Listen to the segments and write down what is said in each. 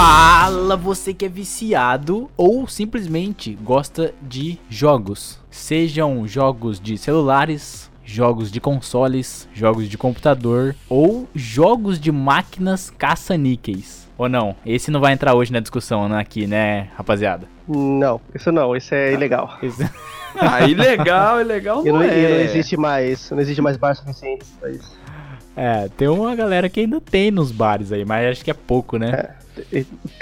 Fala você que é viciado ou simplesmente gosta de jogos. Sejam jogos de celulares, jogos de consoles, jogos de computador ou jogos de máquinas caça-níqueis. Ou não? Esse não vai entrar hoje na discussão né, aqui, né, rapaziada? Não, isso não, isso é ilegal. Esse- Ah, ilegal, ilegal E não, não, é. não existe mais, não existe mais bar suficiente pra isso. É, tem uma galera que ainda tem nos bares aí, mas acho que é pouco, né? E-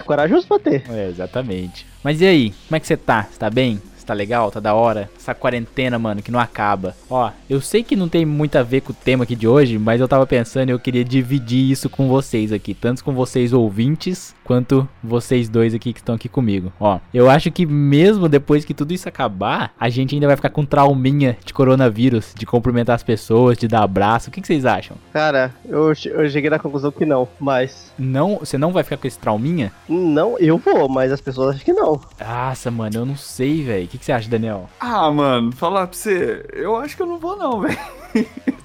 Corajoso pra ter. É, exatamente. Mas e aí, como é que você tá? Você tá bem? Tá legal? Tá da hora? Essa quarentena, mano, que não acaba. Ó, eu sei que não tem muito a ver com o tema aqui de hoje, mas eu tava pensando e eu queria dividir isso com vocês aqui. Tanto com vocês ouvintes, quanto vocês dois aqui que estão aqui comigo. Ó, eu acho que mesmo depois que tudo isso acabar, a gente ainda vai ficar com trauminha de coronavírus, de cumprimentar as pessoas, de dar abraço. O que, que vocês acham? Cara, eu, eu cheguei na conclusão que não, mas. Não, você não vai ficar com esse trauminha? Não, eu vou, mas as pessoas acham que não. Nossa, mano, eu não sei, velho. O que, que você acha, Daniel? Ah, mano, falar pra você, eu acho que eu não vou não, velho.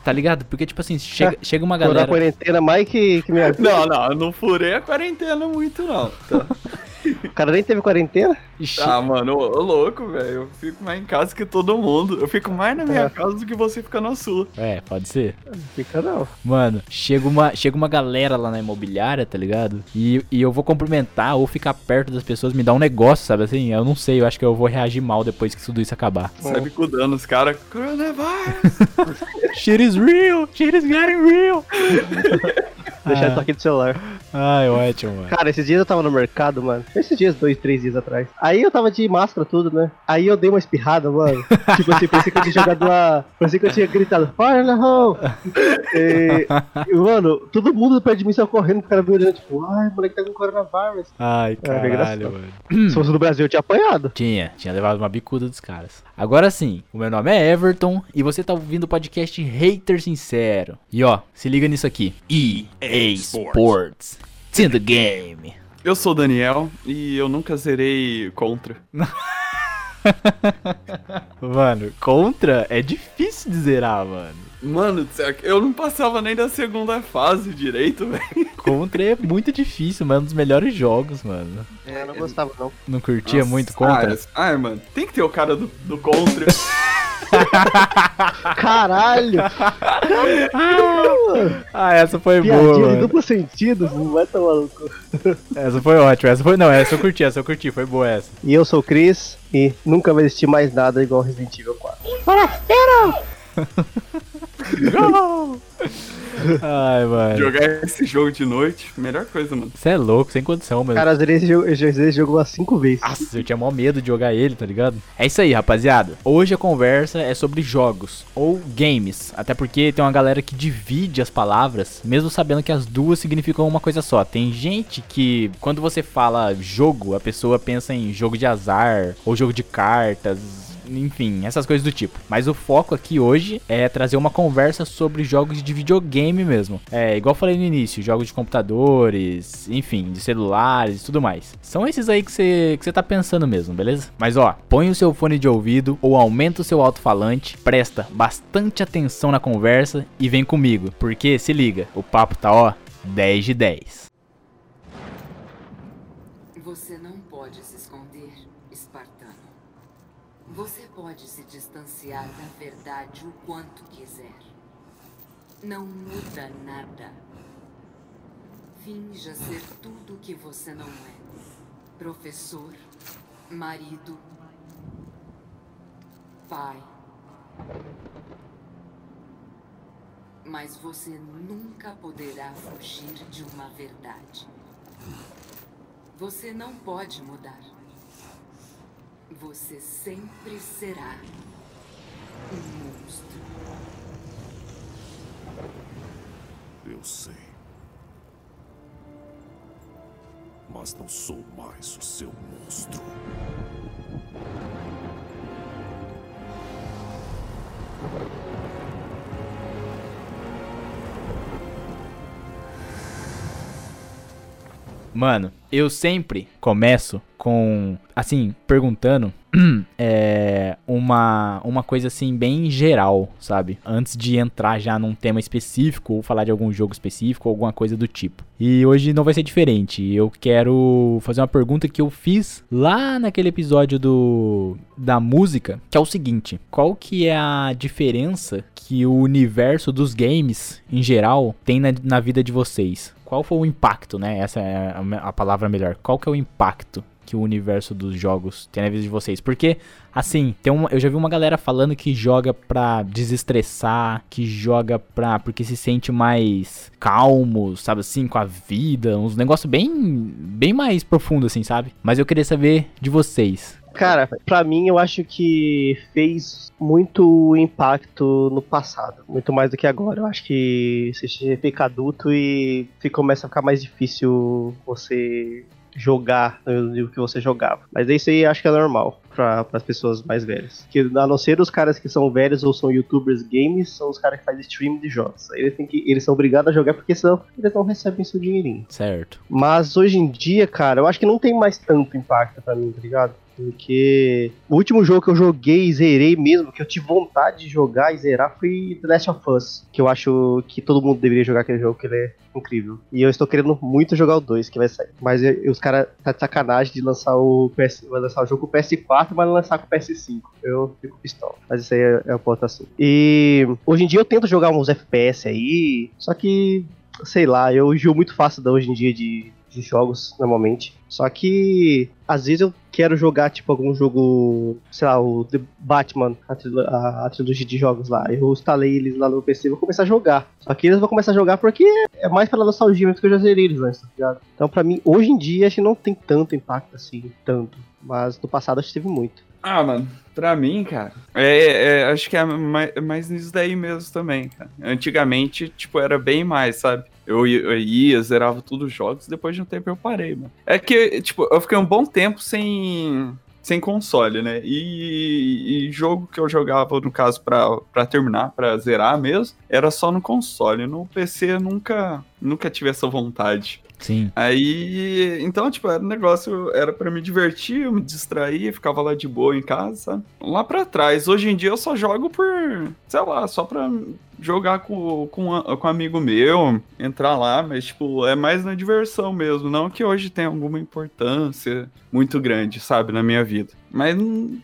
Tá ligado? Porque, tipo assim, chega, chega uma Tô na galera. quarentena mais que, que minha. Não, não, eu não furei a quarentena muito não. Tá. O cara nem teve quarentena? Che- Ah, mano, ô, ô, louco, velho. Eu fico mais em casa que todo mundo. Eu fico mais na minha É. casa do que você fica na sua. É, pode ser. Fica não. Mano, chega uma, chega uma galera lá na imobiliária, tá ligado? E, e eu vou cumprimentar ou ficar perto das pessoas, me dá um negócio, sabe assim? Eu não sei, eu acho que eu vou reagir mal depois que tudo isso acabar. Sai cuidando os caras. Coronavirus. Shit is real! Shit is getting real! Deixar Ah. isso aqui do celular. Ai, ótimo, mano. Cara, esses dias eu tava no mercado, mano. Esses dias, dois, três dias atrás. Aí eu tava de máscara, tudo, né? Aí eu dei uma espirrada, mano. tipo assim, pensei que eu tinha jogado uma. Pensei que eu tinha gritado, Fire na hole! E, e, mano, todo mundo perto de mim saiu correndo, o cara me olhando, tipo, ai, moleque tá com coronavírus. Ai, É, caralho, engraçado. mano. Se fosse no Brasil, eu tinha apanhado. Tinha, tinha levado uma bicuda dos caras. Agora sim, o meu nome é Everton e você tá ouvindo o podcast Hater Sincero. E ó, se liga nisso aqui: EA Sports. It's in the game. Eu sou o Daniel e eu nunca zerei contra. Mano, contra é difícil de zerar, mano. Mano, do céu, eu não passava nem da segunda fase direito, velho. Contra é muito difícil, mas é um dos melhores jogos, mano. eu não gostava, não. Não curtia Nossa, muito contra? Ah, mano, tem que ter o cara do, do contra. Caralho! Ah, essa foi boa, Piadinha de duplo sentido, não vai tá maluco. Essa foi ótima. Essa foi. Não, essa eu curti, essa eu curti, foi boa essa. E eu sou o Chris e nunca vai existir mais nada igual Resident Evil 4. Ai, mano. Jogar esse jogo de noite, melhor coisa, mano. Você é louco, sem condição, mano. Cara, eu zerei esse jogo, eu já zerei esse jogo umas 5 vezes. Nossa, eu tinha mó medo de jogar ele, tá ligado? É isso aí, rapaziada. Hoje a conversa é sobre jogos ou games. Até porque tem uma galera que divide as palavras, mesmo sabendo que as duas significam uma coisa só. Tem gente que, quando você fala jogo, a pessoa pensa em jogo de azar ou jogo de cartas. Enfim, essas coisas do tipo. Mas o foco aqui hoje é trazer uma conversa sobre jogos de videogame mesmo. É, igual falei no início, jogos de computadores, enfim, de celulares e tudo mais. São esses aí que você que tá pensando mesmo, beleza? Mas ó, põe o seu fone de ouvido ou aumenta o seu alto-falante, presta bastante atenção na conversa e vem comigo, porque se liga, o papo tá ó 10 de 10. Você não pode se esconder, espartano. Você pode se distanciar da verdade o quanto quiser. Não muda nada. Finja ser tudo o que você não é. Professor, marido, pai. Mas você nunca poderá fugir de uma verdade. Você não pode mudar. Você sempre será um monstro. Eu sei. Mas não sou mais o seu monstro. Mano, eu sempre começo com, assim, perguntando é, uma, uma coisa assim bem geral, sabe? Antes de entrar já num tema específico ou falar de algum jogo específico ou alguma coisa do tipo. E hoje não vai ser diferente. Eu quero fazer uma pergunta que eu fiz lá naquele episódio do da música, que é o seguinte: qual que é a diferença que o universo dos games em geral tem na, na vida de vocês? Qual foi o impacto, né? Essa é a, a palavra melhor. Qual que é o impacto que o universo dos jogos tem na vida de vocês. Porque, assim, tem uma, eu já vi uma galera falando que joga pra desestressar, que joga pra. porque se sente mais calmo, sabe assim, com a vida. Uns negócios bem. bem mais profundo, assim, sabe? Mas eu queria saber de vocês. Cara, pra mim eu acho que fez muito impacto no passado, muito mais do que agora. Eu acho que você fica adulto e começa a ficar mais difícil você jogar no nível que você jogava. Mas isso aí acho que é normal para as pessoas mais velhas. Que a não ser os caras que são velhos ou são youtubers games, são os caras que fazem stream de jogos. Eles, têm que, eles são obrigados a jogar porque senão eles não recebem seu dinheirinho. Certo. Mas hoje em dia, cara, eu acho que não tem mais tanto impacto para mim, tá ligado? Porque o último jogo que eu joguei e zerei mesmo, que eu tive vontade de jogar e zerar, foi The Last of Us. Que eu acho que todo mundo deveria jogar aquele jogo, que ele é incrível. E eu estou querendo muito jogar o 2, que vai sair. Mas eu, os caras tá de sacanagem de lançar o PS, vai lançar o jogo com o PS4, mas não lançar com o PS5. Eu fico pistola. Mas isso aí é, é ponto assim. E hoje em dia eu tento jogar uns FPS aí, só que sei lá, eu enjoo muito fácil da hoje em dia de, de jogos, normalmente. Só que às vezes eu quero jogar, tipo, algum jogo, sei lá, o The Batman, a, trilo a, a trilogia de jogos lá. Eu instalei eles lá no PC e vou começar a jogar. Só que eles vão começar a jogar porque é mais pela nostalgia mesmo que eu já zerei eles antes, tá ligado? Então, pra mim, hoje em dia, acho que não tem tanto impacto assim, tanto. Mas no passado acho que teve muito. Ah, mano, pra mim, cara, é, é, acho que é mais, mais nisso daí mesmo também, cara. Antigamente, tipo, era bem mais, sabe? Eu ia, zerava todos os jogos, depois de um tempo eu parei, mano. É que, tipo, eu fiquei um bom tempo sem, sem console, né? E, e, jogo que eu jogava, no caso, pra, pra terminar, pra zerar mesmo, era só no console. No PC eu nunca, nunca tive essa vontade. Sim. Aí, então, tipo, era um negócio, era para me divertir, eu me distrair, ficava lá de boa em casa. Lá para trás, hoje em dia eu só jogo por, sei lá, só pra jogar com, com, com um amigo meu, entrar lá, mas, tipo, é mais na diversão mesmo. Não que hoje tenha alguma importância muito grande, sabe, na minha vida. Mas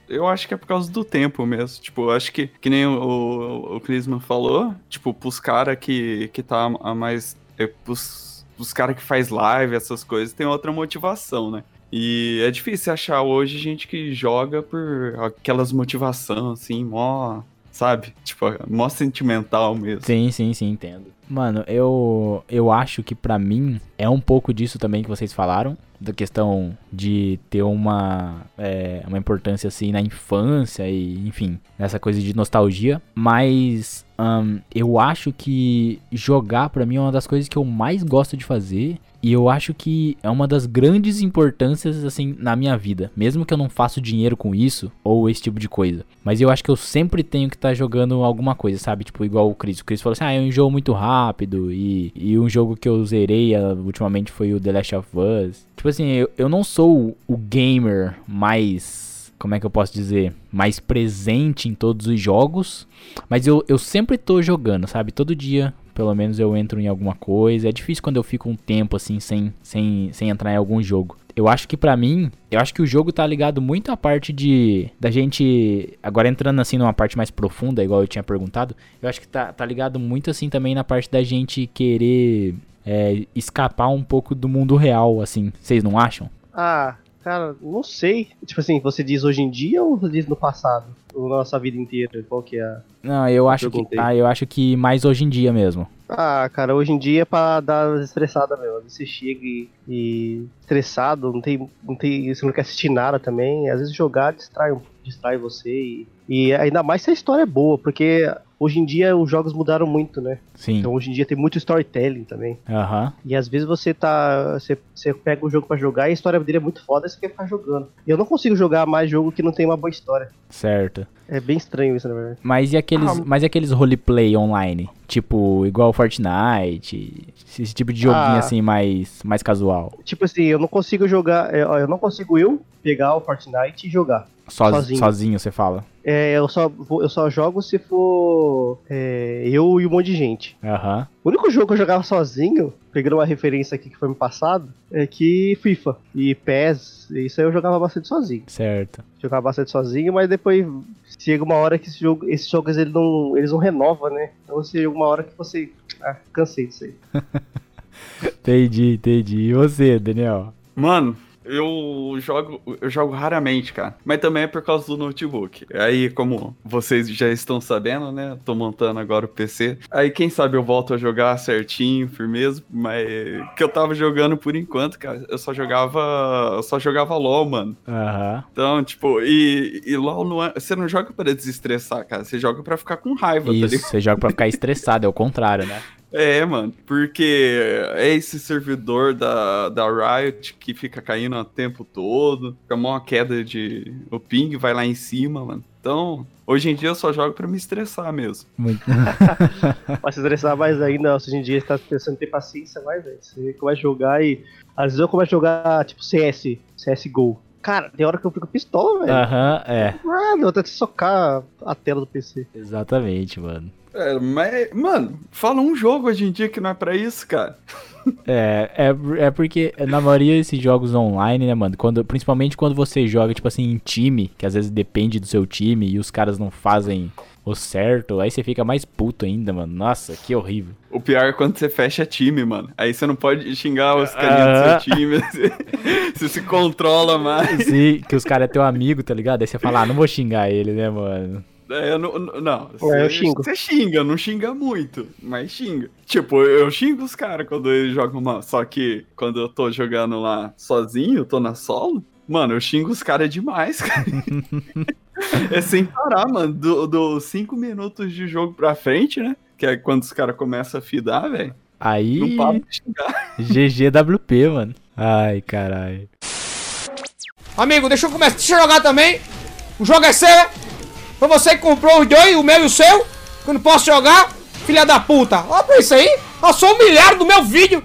eu acho que é por causa do tempo mesmo. Tipo, eu acho que, que nem o, o Clisman falou, tipo, pros caras que, que tá a mais. É, pros os caras que faz live, essas coisas, tem outra motivação, né? E é difícil achar hoje gente que joga por aquelas motivação assim, mó, sabe? Tipo, mó sentimental mesmo. Sim, sim, sim, entendo. Mano, eu eu acho que para mim é um pouco disso também que vocês falaram, da questão de ter uma é, uma importância assim na infância e enfim, nessa coisa de nostalgia, mas um, eu acho que jogar para mim é uma das coisas que eu mais gosto de fazer e eu acho que é uma das grandes importâncias, assim, na minha vida. Mesmo que eu não faça dinheiro com isso, ou esse tipo de coisa. Mas eu acho que eu sempre tenho que estar tá jogando alguma coisa, sabe? Tipo, igual o Chris. O Chris falou assim, ah, um jogo muito rápido. E, e um jogo que eu zerei uh, ultimamente foi o The Last of Us. Tipo assim, eu, eu não sou o gamer mais como é que eu posso dizer, mais presente em todos os jogos, mas eu, eu sempre tô jogando, sabe? Todo dia pelo menos eu entro em alguma coisa. É difícil quando eu fico um tempo assim sem, sem, sem entrar em algum jogo. Eu acho que para mim, eu acho que o jogo tá ligado muito à parte de da gente agora entrando assim numa parte mais profunda, igual eu tinha perguntado. Eu acho que tá, tá ligado muito assim também na parte da gente querer é, escapar um pouco do mundo real, assim. Vocês não acham? Ah, cara, não sei. Tipo assim, você diz hoje em dia ou você diz no passado? Ou na nossa vida inteira? Qual que é a. Não, eu acho que. Ah, eu acho que mais hoje em dia mesmo. Ah, cara, hoje em dia é pra dar estressada mesmo. Às vezes você chega e, e, estressado, não tem, não tem. Você não quer assistir nada também. Às vezes jogar distrai, distrai você. E, e ainda mais se a história é boa, porque hoje em dia os jogos mudaram muito, né? Sim. Então hoje em dia tem muito storytelling também. Aham. Uhum. E às vezes você tá. Você, você pega o jogo para jogar e a história dele é muito foda e você quer ficar jogando. E eu não consigo jogar mais jogo que não tem uma boa história. Certo. É bem estranho isso, na verdade. Mas e aqueles, Ah, mas e aqueles roleplay online? Tipo, igual Fortnite, esse tipo de joguinho Ah. assim mais, mais casual. Tipo assim, eu não consigo jogar. é, Eu não consigo eu pegar o Fortnite e jogar. Soz- Sozinho. sozinho, você fala. É, eu, só, eu só jogo se for é, eu e um monte de gente. Aham. O único jogo que eu jogava sozinho, pegando uma referência aqui que foi me passado, é que FIFA e PES, isso aí eu jogava bastante sozinho. Certo. Jogava bastante sozinho, mas depois chega uma hora que esse jogo, esses jogos eles não, eles não renovam, né? Então chega uma hora que você. Ah, cansei disso aí. Entendi, entendi. E você, Daniel? Mano, eu jogo, eu jogo raramente, cara. Mas também é por causa do notebook. Aí, como vocês já estão sabendo, né? Tô montando agora o PC. Aí, quem sabe eu volto a jogar certinho, firmeza. Mas que eu tava jogando por enquanto, cara. Eu só jogava. Eu só jogava LOL, mano. Aham. Então, tipo, e, e LOL não é. Você não joga pra desestressar, cara. Você joga pra ficar com raiva, tá Isso, ligado? você joga pra ficar estressado, é o contrário, né? É, mano, porque é esse servidor da, da Riot que fica caindo o tempo todo, fica uma queda de. O ping vai lá em cima, mano. Então, hoje em dia eu só jogo pra me estressar mesmo. Muito... Pra se estressar mais ainda, hoje em dia você tá pensando em ter paciência mais, velho. Você começa a jogar e. Às vezes eu começo a jogar, tipo, CS, CSGO. Cara, tem hora que eu fico pistola, velho. Aham, é. Ah, deu até de socar a tela do PC. Exatamente, mano. É, mas, mano, fala um jogo hoje em dia que não é pra isso, cara. É, é, é porque na maioria desses jogos online, né, mano? Quando, principalmente quando você joga, tipo assim, em time, que às vezes depende do seu time e os caras não fazem o certo, aí você fica mais puto ainda, mano. Nossa, que horrível. O pior é quando você fecha time, mano. Aí você não pode xingar os carinhas Aham. do seu time. Você, você se controla mais. Sim, que os caras é teu amigo, tá ligado? Aí você fala, ah, não vou xingar ele, né, mano? É, eu não, não, Ué, você- xingo. Você xinga, não xinga muito, mas xinga. Tipo, eu xingo os caras quando eles jogam mal. Só que quando eu tô jogando lá sozinho, tô na solo, mano, eu xingo os caras demais, cara. é sem parar, mano. Dos do cinco minutos de jogo pra frente, né? Que é quando os caras começam a fidar, velho. Aí, Não para de xingar. GGWP, mano. Ai, caralho. Amigo, deixa eu começar. Deixa eu jogar também. O jogo é seu? Foi você que comprou os dois, o meu e o seu? Que eu não posso jogar? Filha da puta. Olha pra isso aí. Eu sou humilhado do meu vídeo.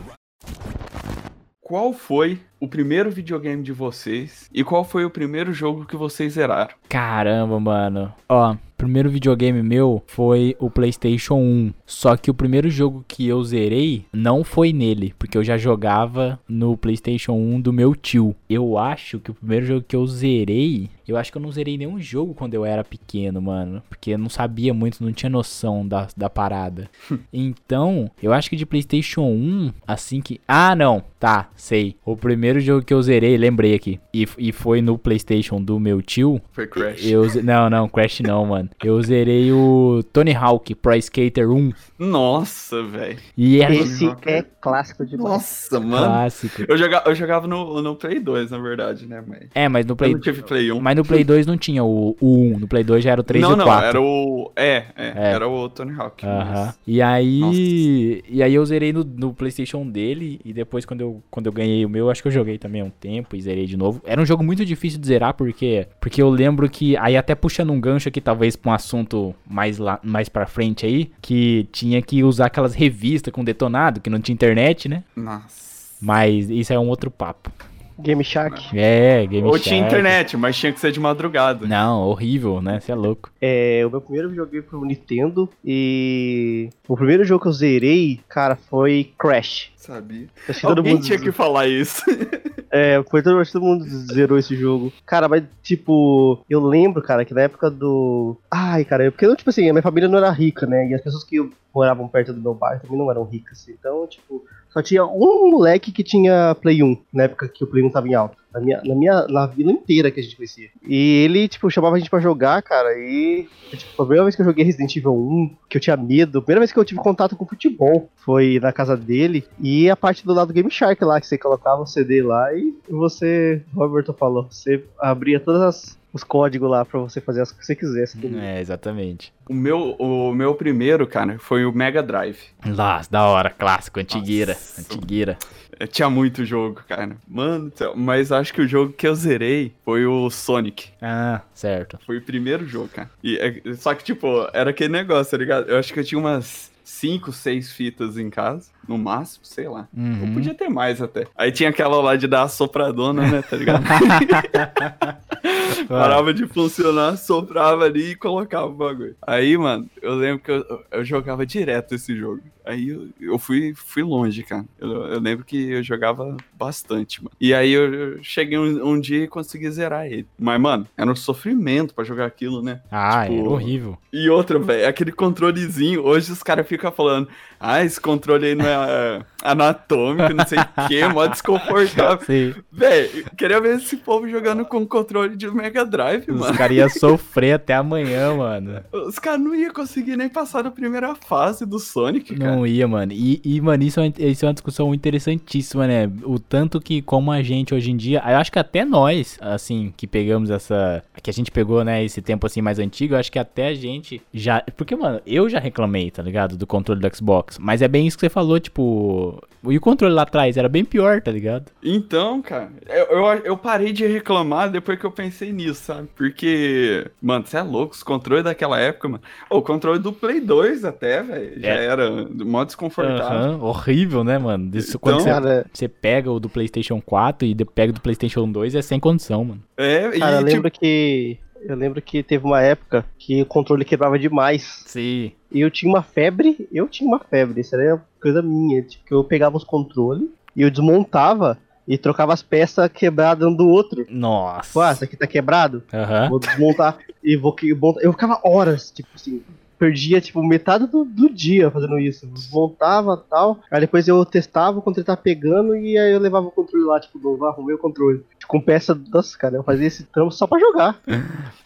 Qual foi o primeiro videogame de vocês e qual foi o primeiro jogo que vocês zeraram? Caramba, mano. Ó, primeiro videogame meu foi o PlayStation 1. Só que o primeiro jogo que eu zerei não foi nele, porque eu já jogava no PlayStation 1 do meu tio. Eu acho que o primeiro jogo que eu zerei, eu acho que eu não zerei nenhum jogo quando eu era pequeno, mano, porque eu não sabia muito, não tinha noção da, da parada. Então, eu acho que de PlayStation 1, assim que. Ah, não, tá, sei. O primeiro jogo que eu zerei, lembrei aqui, e, e foi no PlayStation do meu tio, Foi Crash. eu, não, não, Crash não, mano. Eu zerei o Tony Hawk Pro Skater 1 Nossa, velho. e era Esse Nossa. é clássico demais. Nossa, mano. clássico. Eu jogava, eu jogava no, no Play 2, na verdade, né, mas... É, mas no Eu Play não tive Play 1. mas no Play 2 não tinha o, o 1, no Play 2 já era o 3 não, e o não, 4. era o... É, é, É. era o Tony Hawk. Aham. mas- E aí. E aí eu zerei no, no PlayStation dele. E depois, quando eu, quando eu ganhei o meu, acho que eu joguei também há um tempo e zerei de novo. Era um jogo muito difícil de zerar, porque. Porque eu lembro que. Aí até puxando um gancho aqui, talvez pra um assunto mais, lá, mais pra frente aí. Que tinha que usar aquelas revistas com detonado, que não tinha internet, né? Nossa. Mas isso é um outro papo. Game Shark. É, Game Ou tinha Shark. internet, mas tinha que ser de madrugada. Não, horrível, né? Você é louco. É, o meu primeiro videogame foi o Nintendo e o primeiro jogo que eu zerei, cara, foi Crash. Sabia. Acho que todo Alguém mundo tinha que falar isso. É, foi todo, todo mundo zerou esse jogo. Cara, mas tipo, eu lembro, cara, que na época do. Ai, cara, porque tipo assim, a minha família não era rica, né? E as pessoas que moravam perto do meu bairro também não eram ricas. Então, tipo, só tinha um moleque que tinha Play 1, na época que o Play 1 tava em alta. Na minha, na minha na vila inteira que a gente conhecia. E ele, tipo, chamava a gente pra jogar, cara, e. Tipo, a primeira vez que eu joguei Resident Evil 1, que eu tinha medo, a primeira vez que eu tive contato com futebol foi na casa dele. E a parte do lado do Game Shark lá, que você colocava o CD lá e você, Roberto falou, você abria todos as- os códigos lá pra você fazer as que você quisesse. É, exatamente. O meu, o meu primeiro, cara, foi o Mega Drive. Nossa, da hora, clássico, antigueira. Nossa. Antigueira. Tinha muito jogo, cara. Mano. Mas acho que o jogo que eu zerei foi o Sonic. Ah, certo. Foi o primeiro jogo, cara. E, é- só que, tipo, era aquele negócio, tá ligado? Eu acho que eu tinha umas 5, 6 fitas em casa, no máximo, sei lá. Uhum. Eu podia ter mais até. Aí tinha aquela lá de dar a sopradona, né, tá ligado? Parava de funcionar, soprava ali e colocava o bagulho. Aí, mano, eu lembro que eu, eu jogava direto esse jogo. Aí eu, eu fui, fui longe, cara. Eu, eu lembro que eu jogava bastante, mano. E aí eu, cheguei um, um dia e consegui zerar ele. Mas, mano, era um sofrimento pra jogar aquilo, né? Ah, Tipo, era horrível. E outra, velho, aquele controlezinho. Hoje os caras ficam falando, ah, esse controle aí não é anatômico, não sei o que, mó desconfortável. Sim. Véi, queria ver esse povo jogando com controle de Mega Drive, Os mano. caras iam sofrer até amanhã, mano. Os caras não iam conseguir nem passar na primeira fase do Sonic, cara. Não ia, mano. E, e, mano, isso é, uma- isso é uma discussão interessantíssima, né? O tanto que, como a gente hoje em dia, eu acho que até nós, assim, que pegamos essa. Que a gente pegou, né, esse tempo assim mais antigo, eu acho que até a gente já. Porque, mano, eu já reclamei, tá ligado? Do controle do Xbox. Mas é bem isso que você falou, tipo. E o controle lá atrás era bem pior, tá ligado? Então, cara, eu, eu, eu parei de reclamar depois que eu pensei nisso, sabe? Porque, mano, você é louco, os controles daquela época, mano. O controle do Play 2 até, velho, já É. era mó desconfortável. Aham, horrível, né, mano? Isso, Então, quando você, Cara, você pega o do PlayStation 4 e pega o do PlayStation 2, é sem condição, mano. É, cara, eu e lembro que. Eu lembro que teve uma época que o controle quebrava demais. Sim. E eu tinha uma febre, eu tinha uma febre, isso era coisa minha. Tipo, que eu pegava os controles e eu desmontava e trocava as peças quebradas um do outro. Nossa. Tipo, ah, isso aqui tá quebrado? Aham. Vou desmontar e vou que. Eu ficava horas, tipo assim. Perdia, tipo, metade do, do dia fazendo isso. Desmontava e tal. Aí depois eu testava o controle tava pegando e aí eu levava o controle lá, tipo, novo, arrumei o controle. Com peça. Nossa, cara, eu fazia esse trampo só pra jogar.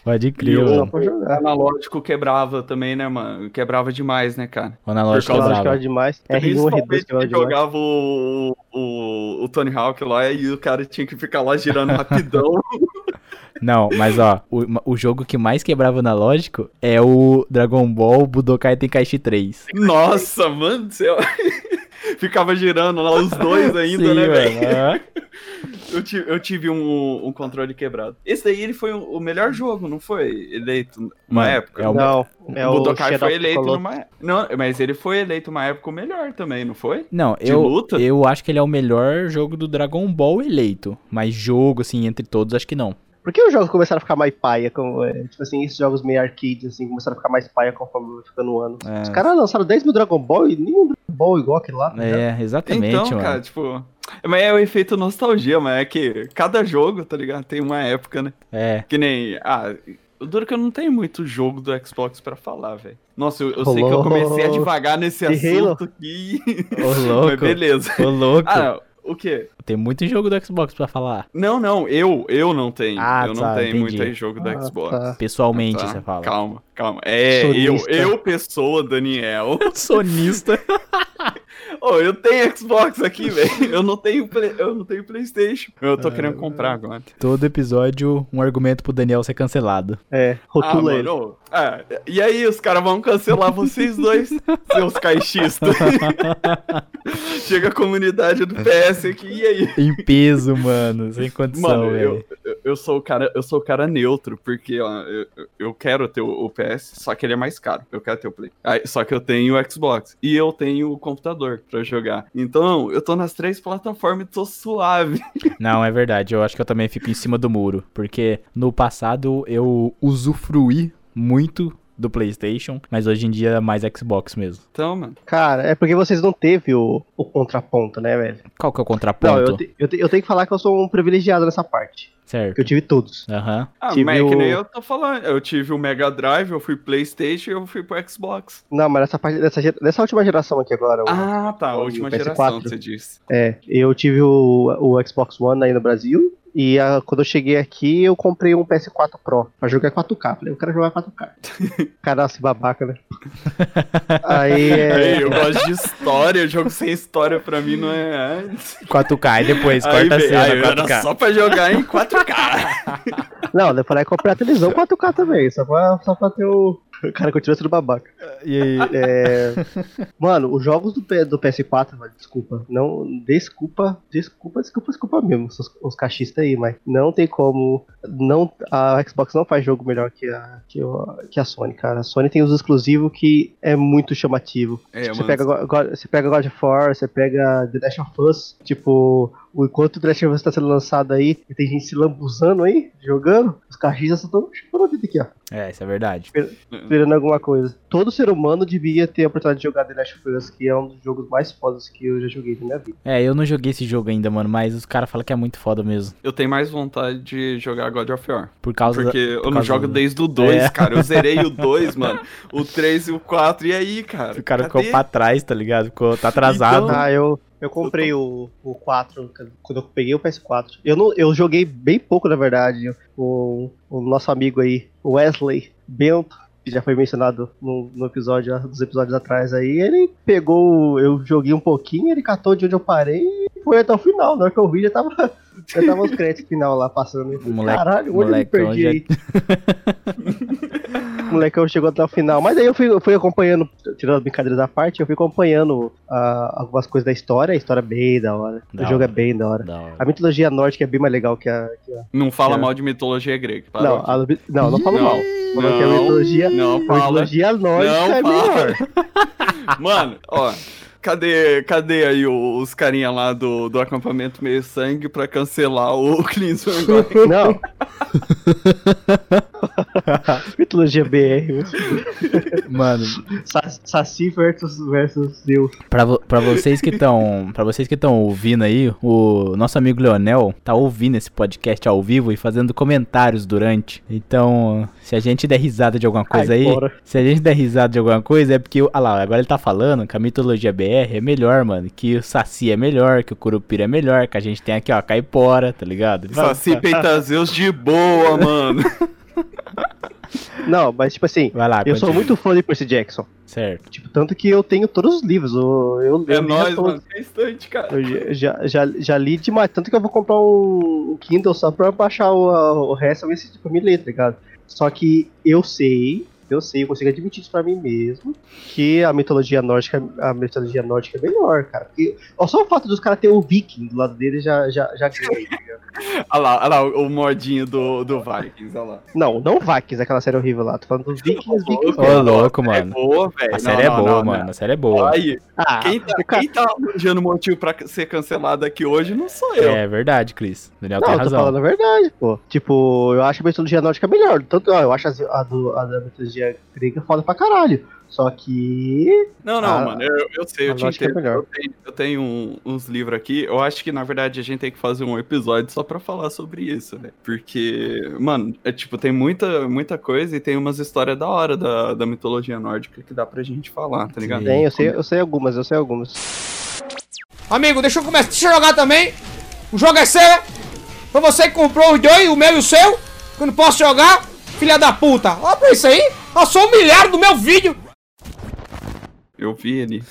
Pode crer, o- Só mano. o jogar. analógico quebrava também, né, mano? Quebrava demais, né, cara? O analógico Por causa Eu acho que brava. era demais. R1, R2 Principalmente que era que demais. jogava o, o, o Tony Hawk lá e o cara tinha que ficar lá girando rapidão. Não, mas ó, o, o jogo que mais quebrava o analógico é o Dragon Ball Budokai Tenkaichi 3. Nossa, mano do céu. Ficava girando lá os dois ainda, Sim, né, velho? Eu tive, eu tive um, um controle quebrado. Esse daí ele foi o o melhor jogo, não foi? Eleito numa Mano, época. é o- Não, é o Budokai foi eleito numa Não, mas ele foi eleito uma época o melhor também, não foi? Não, De eu, luta? eu acho que ele é o melhor jogo do Dragon Ball eleito. Mas jogo, assim, entre todos, acho que não. Por que os jogos começaram a ficar mais paia? Como, é, tipo assim, esses jogos meio arcades, assim, começaram a ficar mais paia conforme vai ficando o ano. É. Os caras lançaram 10 mil Dragon Ball e nenhum Dragon Ball igual aquele lá. tá ligado? É, exatamente, então, mano. cara, tipo. Mas é o efeito nostalgia, mas é que cada jogo, tá ligado? Tem uma época, né? É. Que nem. Ah, o duro que eu não tenho muito jogo do Xbox pra falar, velho. Nossa, eu, eu sei que eu comecei a devagar nesse assunto aqui. Ô, Mas louco. beleza. Ô, louco. Ah. O quê? Tem muito jogo do Xbox pra falar. Não, não, eu, eu não tenho. Ah, eu não tá, tenho entendi. muito jogo do Ah, Xbox. tá. Pessoalmente, Tá, você fala. Calma, calma. É, Sonista. eu, eu, pessoa, Daniel. Sonista. Ô, eu tenho Xbox aqui, velho. Eu não tenho Play- eu não tenho PlayStation. Eu Ah. tô querendo comprar agora. Todo episódio, um argumento pro Daniel ser cancelado. É, Ah, rotula ele. mano. ah, e aí, os caras vão cancelar vocês dois, seus caixistas. Chega a comunidade do PS aqui, e aí? Em peso, mano. Sem condição, Mano, eu, eu, eu sou o cara, eu sou o cara neutro, porque ó, eu, eu quero ter o, PS, só que ele é mais caro. Eu quero ter o Play. Aí, só que eu tenho o Xbox e eu tenho o computador pra jogar. Então, eu tô nas três plataformas e tô suave. Não, é verdade. Eu acho que eu também fico em cima do muro. Porque no passado eu usufruí muito do PlayStation, mas hoje em dia é mais Xbox mesmo. Então, mano. Cara, é porque vocês não teve o, o contraponto, né, velho? Qual que é o Não, contraponto? eu, te- eu, te- eu tenho que falar que eu sou um privilegiado nessa parte. Certo. Eu tive todos. Aham. Ah, Tive mas é que o- nem eu tô falando. Eu tive o Mega Drive, eu fui PlayStation e eu fui pro Xbox. Não, mas nessa parte dessa, dessa última geração aqui agora. o- Ah, tá. A o última PS4. geração, você disse. É, eu tive o, o Xbox One aí no Brasil. E a- quando eu cheguei aqui, eu comprei um PS4 Pro pra jogar 4K. Falei, eu quero jogar 4K. Cara, esse babaca, né? aí, é, Aí, eu gosto de história, jogo sem história pra mim não é. 4K e depois, Aí, quarta velho, aí cena, era 4K. só pra jogar em 4K. Não, depois eu comprei a televisão 4K também, só pra, só pra ter o, O cara continua sendo babaca. E aí? É... Mano, os jogos do, P- do PS4, mano, desculpa. Não, desculpa, desculpa, desculpa, desculpa mesmo, os, os cachistas aí, mas não tem como. Não, a Xbox não faz jogo melhor que a, que, o- que a Sony, cara. A Sony tem os exclusivos que é muito chamativo. É, Tipo, você, mano. pega, God- você pega God of War, você pega The Last of Us, tipo, o- enquanto o The Last of Us tá sendo lançado aí, e tem gente se lambuzando aí, jogando, os cachistas só estão chupando a vida aqui, ó É, isso é verdade. esperando alguma coisa. Todo ser humano devia ter a oportunidade de jogar The Last of Us, que é um dos jogos mais fodas que eu já joguei na minha vida. É, eu não joguei esse jogo ainda, mano, mas os caras falam que é muito foda mesmo. Eu tenho mais vontade de jogar God of War. Por causa Porque da, eu por não jogo do- desde o 2, É. cara. Eu zerei o 2, mano. O 3 e o 4. E aí, cara? O cara Cadê? ficou pra trás, tá ligado? Ficou, tá atrasado. Então- Ah, eu, eu comprei o, o 4 quando eu peguei o PS4. Eu, não, eu joguei bem pouco, na verdade. O, o nosso amigo aí, Wesley Bento, que já foi mencionado no, no episódio, dos episódios atrás aí, ele pegou, eu joguei um pouquinho, ele catou de onde eu parei e foi até o final. Na hora que eu vi, já tava, já tava os créditos final lá passando. Moleque- Caralho, onde eu me perdi já- aí? O molecão chegou até o final. Mas aí eu fui, eu fui acompanhando, tirando as brincadeiras da parte, eu fui acompanhando ah, algumas coisas da história. A história é bem da hora. Da o jogo hora. é bem da hora. Da hora. A mitologia nórdica é bem mais legal que a. que a- Não fala mal de mitologia grega. Não, a, não, não falo Não, mal. Que a não, mitologia, não a fala. mitologia nórdica Não é fala. melhor. Mano, ó. Cadê, cadê aí os carinha lá do, do acampamento meio sangue pra cancelar o agora? Não. mitologia BR. Mano, Sa- Saci versus, versus Deus. pra, vo- pra vocês que estão, para vocês que estão ouvindo aí, o nosso amigo Leonel tá ouvindo esse podcast ao vivo e fazendo comentários durante. Então, se a gente der risada de alguma coisa Ai, aí, fora. se a gente der risada de alguma coisa é porque, olha lá, agora ele tá falando que a mitologia BR é melhor, mano, que o Saci é melhor, que o Curupira é melhor, que a gente tem aqui, ó, Caipora, tá ligado? Ele Saci peita Zeus de boa, mano. Não, mas tipo assim, Vai lá, eu sou continua. muito fã de Percy Jackson. Certo. Tipo, tanto que eu tenho todos os livros. Eu, eu, É eu nóis, todos. mano. É instante, cara. Eu já, já, já li demais, tanto que eu vou comprar um, um Kindle só pra baixar o, o resto e ver se tipo, me ler, tá ligado? Só que eu sei, eu sei, eu consigo admitir isso pra mim mesmo, que a mitologia nórdica, a mitologia nórdica é melhor, cara. Porque, ó, só o fato dos caras terem o viking do lado dele já, já, já ganha, tá ligado? Olha lá, olha lá o, o modinho do, do Vikings, olha lá. Não, não Vikings, aquela série horrível lá, tô falando dos vikings, vikings. Ô, louco, É mano. boa, velho. A série é boa, mano. A série é boa. Aí, Ah, quem tá, o cara- quem tá arranjando motivo pra ser cancelado aqui hoje não sou eu. É verdade, Cris. Daniel Não, tem eu tô razão. falando a verdade, pô. Tipo, eu acho a mitologia nórdica melhor. Tanto, ó, eu acho as- a, do, a da mitologia grega foda pra caralho. Só que. Não, não, Ah, mano, eu, eu sei, eu a te é melhor. eu tenho, eu tenho um- uns livros aqui. Eu acho que, na verdade, a gente tem que fazer um episódio só pra falar sobre isso, né? Porque, mano, é tipo, tem muita, muita coisa e tem umas histórias da hora da, da mitologia nórdica que dá pra gente falar, tá ligado? Tem, eu sei, eu sei algumas, eu sei algumas. Amigo, deixa eu começar. Deixa eu jogar também. O jogo é seu, é? Foi você que comprou os dois, o meu e o seu. Que eu não posso jogar? Filha da puta. Olha pra isso aí. Eu sou humilhado do meu vídeo. Eu vi ele.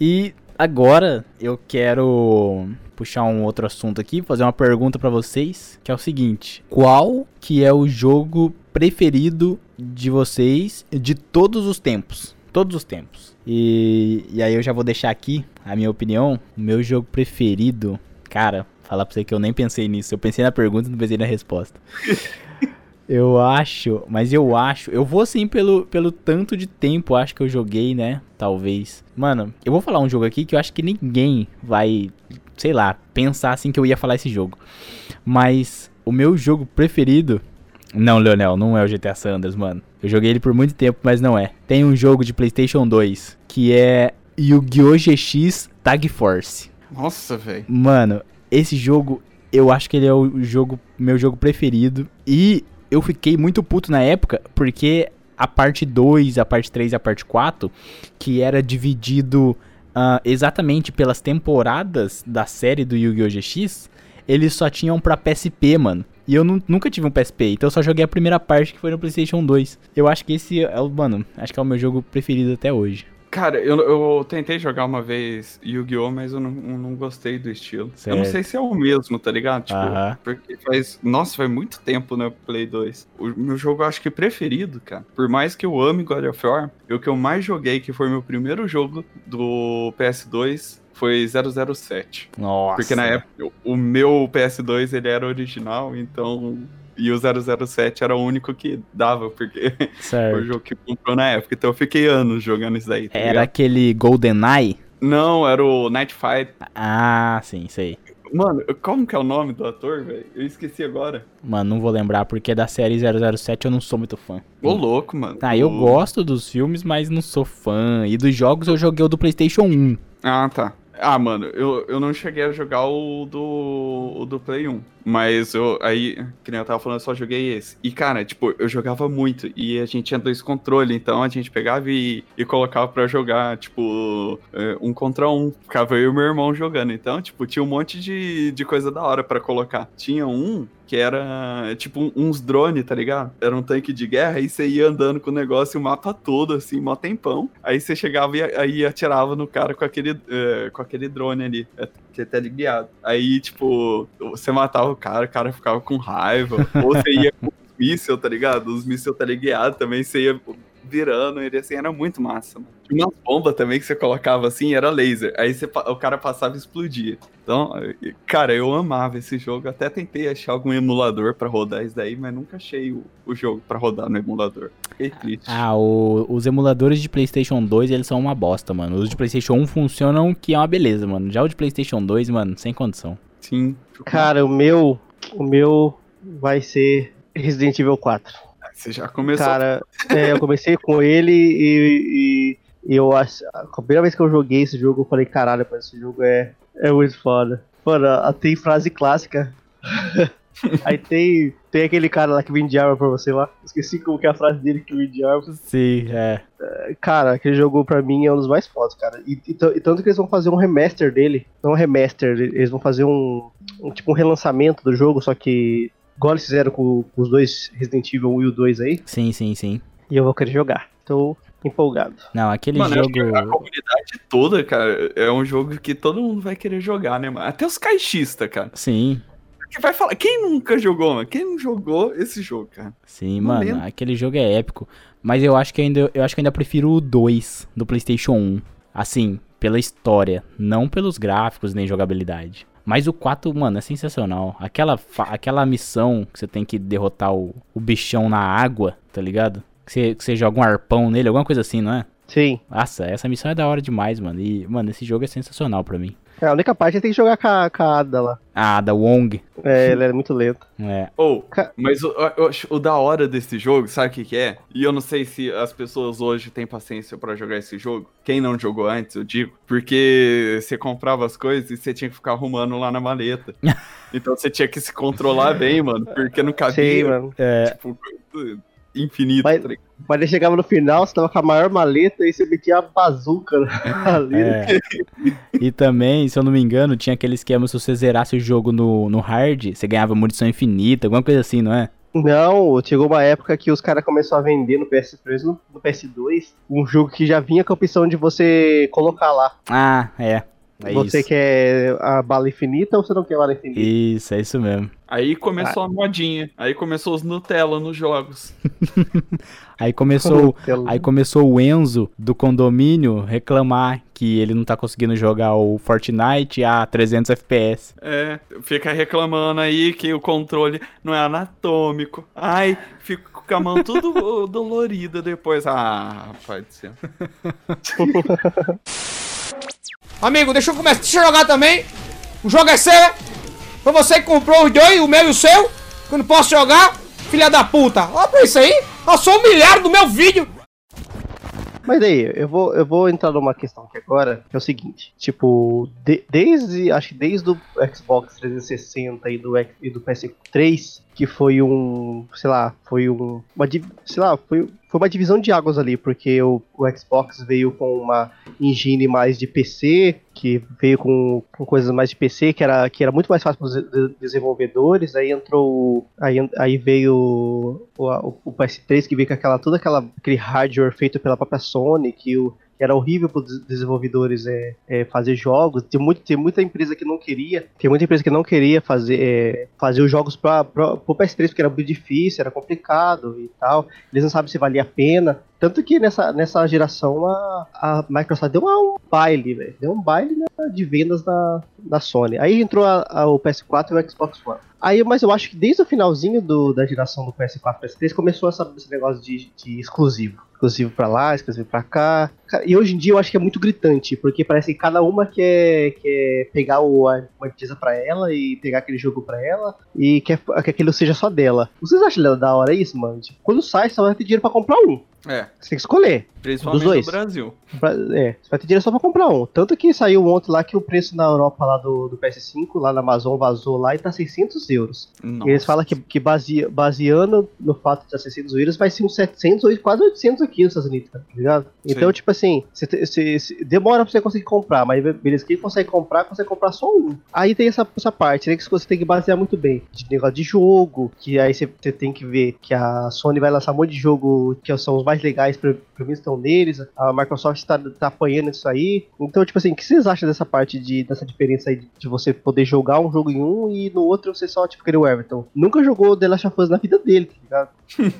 E agora eu quero puxar um outro assunto aqui, fazer uma pergunta pra vocês, que é o seguinte: qual que é o jogo preferido de vocês de todos os tempos? Todos os tempos. E, e aí eu já vou deixar aqui a minha opinião. O meu jogo preferido, cara, falar pra você que eu nem pensei nisso. Eu pensei na pergunta e não pensei na resposta. Eu acho, mas eu acho, eu vou assim pelo, pelo tanto de tempo acho que eu joguei, né? Talvez. Mano, eu vou falar um jogo aqui que eu acho que ninguém vai, sei lá, pensar assim que eu ia falar esse jogo. Mas o meu jogo preferido. Não, Leonel, não é o GTA Sanders, mano. Eu joguei ele por muito tempo, mas não é. Tem um jogo de PlayStation 2 que é Yu-Gi-Oh! GX Tag Force. Nossa, velho. Mano, esse jogo, eu acho que ele é o jogo, meu jogo preferido. E eu fiquei muito puto na época, porque a parte 2, a parte 3 e a parte 4, que era dividido ah, exatamente pelas temporadas da série do Yu-Gi-Oh! GX, eles só tinham pra PSP, mano. E eu nu- nunca tive um PSP, então eu só joguei a primeira parte que foi no PlayStation 2. Eu acho que esse é o, mano, acho que é o meu jogo preferido até hoje. Cara, eu, eu tentei jogar uma vez Yu-Gi-Oh!, mas eu não, não gostei do estilo. Eu não Certo. sei se é o mesmo, tá ligado? Tipo, Aham. porque faz. Nossa, faz muito tempo, né? Play 2. O meu jogo, eu acho que preferido, cara. Por mais que eu ame God of War, o que eu mais joguei, que foi meu primeiro jogo do PS2, foi 007. Nossa. Porque na época, o meu PS2 ele era original, então. E o 007 era o único que dava, porque foi o jogo que comprou na época. Então eu fiquei anos jogando isso daí. tá Era ligado? aquele GoldenEye? Não, era o Night Fight. Ah, sim, sei. Mano, como que é o nome do ator, velho? Eu esqueci agora. Mano, não vou lembrar porque da série 007 eu não sou muito fã. Ô, louco, mano. Ah, eu gosto dos filmes, mas não sou fã. E dos jogos eu joguei o do PlayStation 1. Ah, tá. Ah, mano, eu, eu não cheguei a jogar o do, o do Play 1. Mas eu, aí, que nem eu tava falando, eu só joguei esse. E, cara, tipo, eu jogava muito. E a gente tinha dois controles, então a gente pegava e, e colocava pra jogar, tipo, é, um contra um. Ficava eu e meu irmão jogando. Então, tipo, tinha um monte de, de coisa da hora pra colocar. Tinha um que era, tipo, uns drones, tá ligado? Era um tanque de guerra, e você ia andando com o negócio, o mapa todo, assim, mó tempão. Aí você chegava e aí atirava no cara com aquele, é, com aquele drone ali, é, que é teleguiado. Aí, tipo, você matava o cara, o cara ficava com raiva. Ou você ia com os mísseis, tá ligado? Os mísseis teleguiados também, você ia virando ele assim, era muito massa, mano. Tinha umas bombas também que você colocava assim, era laser. Aí você, o cara passava e explodia. Então, cara, eu amava esse jogo. Até tentei achar algum emulador pra rodar isso daí, mas nunca achei o, o jogo pra rodar no emulador. Triste. Ah, o- os emuladores de PlayStation 2, eles são uma bosta, mano. Os de PlayStation 1 funcionam que é uma beleza, mano. Já o de PlayStation 2, mano, sem condição. Sim. Cara, o meu. O meu vai ser Resident Evil 4. Você já começou. Cara, é, eu comecei com ele e, e- e eu acho. A primeira vez que eu joguei esse jogo, eu falei, caralho, esse jogo é, é muito foda. Mano, a- tem frase clássica. Aí tem, tem aquele cara lá que vende arma pra você lá. Esqueci como que é a frase dele que vende arma. Sim, é. Cara, aquele jogo pra mim é um dos mais fodas, cara. E, e e tanto que eles vão fazer um remaster dele. Não um remaster, eles vão fazer um, um tipo um relançamento do jogo, só que igual eles fizeram com, com os dois Resident Evil 1 e o 2 aí. Sim, sim, sim. E eu vou querer jogar. Tô empolgado. Não, aquele Mano, jogo. a comunidade toda, cara, é um jogo que todo mundo vai querer jogar, né, mano? Até os caixistas, cara. Sim, Que vai falar. Quem nunca jogou, mano? Quem não jogou esse jogo, cara? sim, Não mano. lembro. Aquele jogo é épico. Mas eu acho que ainda eu acho que ainda prefiro o 2 do PlayStation 1. Assim, pela história, não pelos gráficos nem jogabilidade. Mas o 4, mano, é sensacional. Aquela, aquela missão que você tem que derrotar o, o bichão na água, tá ligado? Que você, que você joga um arpão nele, alguma coisa assim, não é? Sim. Nossa, essa missão é da hora demais, mano. E, mano, esse jogo é sensacional pra mim. É, a única parte é tem que jogar com a, com a Ada lá. Ah, da Wong. É, ele é muito lento. É. Ou, Ca- mas o, acho- o da hora desse jogo, sabe o que, que é? E eu não sei se as pessoas hoje têm paciência pra jogar esse jogo. Quem não jogou antes, eu digo. Porque você comprava as coisas e você tinha que ficar arrumando lá na maleta. então você tinha que se controlar bem, mano. Porque não Sim, cabia, mano. É, tipo, infinito. Mas- tá? Mas ele chegava no final, você tava com a maior maleta e você metia a bazuca ali. É. E também, se eu não me engano, tinha aquele esquema se você zerasse o jogo no, no hard, você ganhava munição infinita, alguma coisa assim, não é? Não, chegou uma época que os caras começaram a vender no PS3, no, no PS2, um jogo que já vinha com a opção de você colocar lá. Ah, é. É você isso. quer a bala infinita ou você não quer a bala infinita? Isso, é isso mesmo. Aí começou a modinha. Aí começou os Nutella nos jogos. Aí começou, aí começou o Enzo do condomínio reclamar que ele não tá conseguindo jogar o Fortnite a 300 FPS. É, fica reclamando aí que o controle não é anatômico. Ai, fico com a mão tudo dolorida depois. Ah, rapaz do céu. Amigo, deixa eu começar. Deixa eu jogar também. O jogo é seu. Foi você que comprou os dois, o meu e o seu. Que eu não posso jogar. Filha da puta. Olha pra isso aí. Eu sou humilhado no meu vídeo. Mas daí, eu vou, eu vou entrar numa questão aqui agora, que é o seguinte, tipo, de- desde, acho que desde o Xbox 360 e do, e do PS3, que foi um, sei lá, foi um, uma, sei lá, foi, foi uma divisão de águas ali, porque o, o Xbox veio com uma engine mais de PC, que veio com, com coisas mais de PC, que era, que era muito mais fácil para os de- desenvolvedores, aí entrou, aí, aí veio o, o, o PS3, que veio com aquela, todo aquela, aquele hardware feito pela própria Sony, que o, era horrível para os desenvolvedores é, é, fazer jogos. Tem, muito, tem muita empresa que não queria, tem muita empresa que não queria fazer, é, fazer os jogos para o PS3 porque era muito difícil, era complicado e tal. Eles não sabem se valia a pena. Tanto que nessa, nessa geração a, a Microsoft deu um baile, velho. Deu um baile né, de vendas da, da Sony. Aí entrou a, a, o PS4 e o Xbox One. Aí, mas eu acho que desde o finalzinho do, da geração do PS4 e PS3 começou essa, esse negócio de, de exclusivo exclusivo para lá, exclusivo para cá. E hoje em dia eu acho que é muito gritante, porque parece que cada uma quer, quer pegar o, uma empresa para ela e pegar aquele jogo para ela e quer que aquilo seja só dela. Vocês acham da hora isso, mano? Tipo, quando sai, você vai ter dinheiro para comprar um. É. Você tem. Principalmente dos dois. no Brasil. É, você vai ter dinheiro só pra comprar um. Tanto que saiu ontem lá que o preço na Europa lá do, do PS5, lá na Amazon, vazou lá e tá 600 euros. E eles falam que, que basea- baseando no fato de estar 600 euros, vai ser uns 700 ou quase 800 aqui nos Estados Unidos, tá ligado? Então, Sim. tipo assim, você te- você- você- demora pra você conseguir comprar, mas beleza, quem consegue comprar, consegue comprar só um. Aí tem essa, essa parte, né, que você tem que basear muito bem. De negócio de jogo, que aí você, você tem que ver que a Sony vai lançar um monte de jogo que são os mais legais pra, pra mim estão neles, a Microsoft tá, tá apanhando isso aí. Então, tipo assim, o que vocês acham dessa parte de, dessa diferença aí de, de você poder jogar um jogo em um e no outro você só, tipo, querer o Everton? Nunca jogou The Last of Us na vida dele, tá ligado?